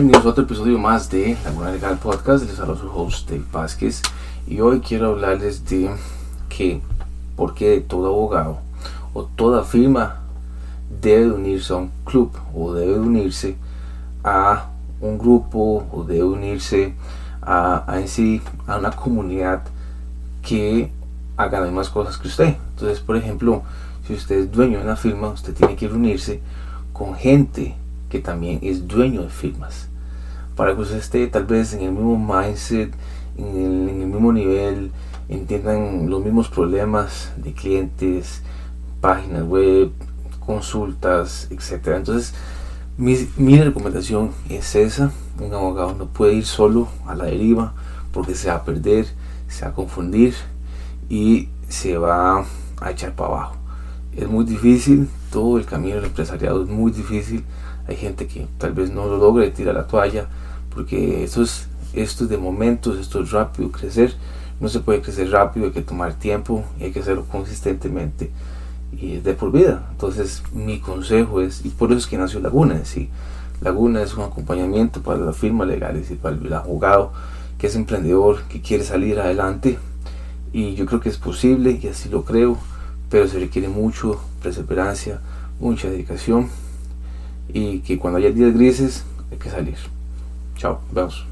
Bienvenidos a otro episodio más de Laguna Legal Podcast. Les hablo su host Dave Vázquez y hoy quiero hablarles de que por qué todo abogado o toda firma debe unirse a un club o debe unirse a un grupo o debe unirse a, a en sí a una comunidad que haga las mismas cosas que usted. Entonces, por ejemplo, si usted es dueño de una firma, usted tiene que reunirse con gente que también es dueño de firmas. Para que usted esté tal vez en el mismo mindset, en el, mismo nivel, entiendan los mismos problemas de clientes, páginas web, consultas, etc. Entonces, mi, mi recomendación es esa. Un abogado no puede ir solo a la deriva porque se va a perder, se va a confundir y se va a echar para abajo. Es muy difícil, todo el camino del empresariado es muy difícil. Hay gente que tal vez no lo logre tirar la toalla porque esto es, esto es de momentos, esto es rápido crecer. No se puede crecer rápido, hay que tomar tiempo y hay que hacerlo consistentemente y de por vida. Entonces mi consejo es, y por eso es que nació Laguna, ¿sí? Laguna es un acompañamiento para las firmas legales y para el abogado que es emprendedor, que quiere salir adelante y yo creo que es posible y así lo creo, pero se requiere mucho perseverancia, mucha dedicación y que cuando haya días grises hay que salir. Chao, vemos.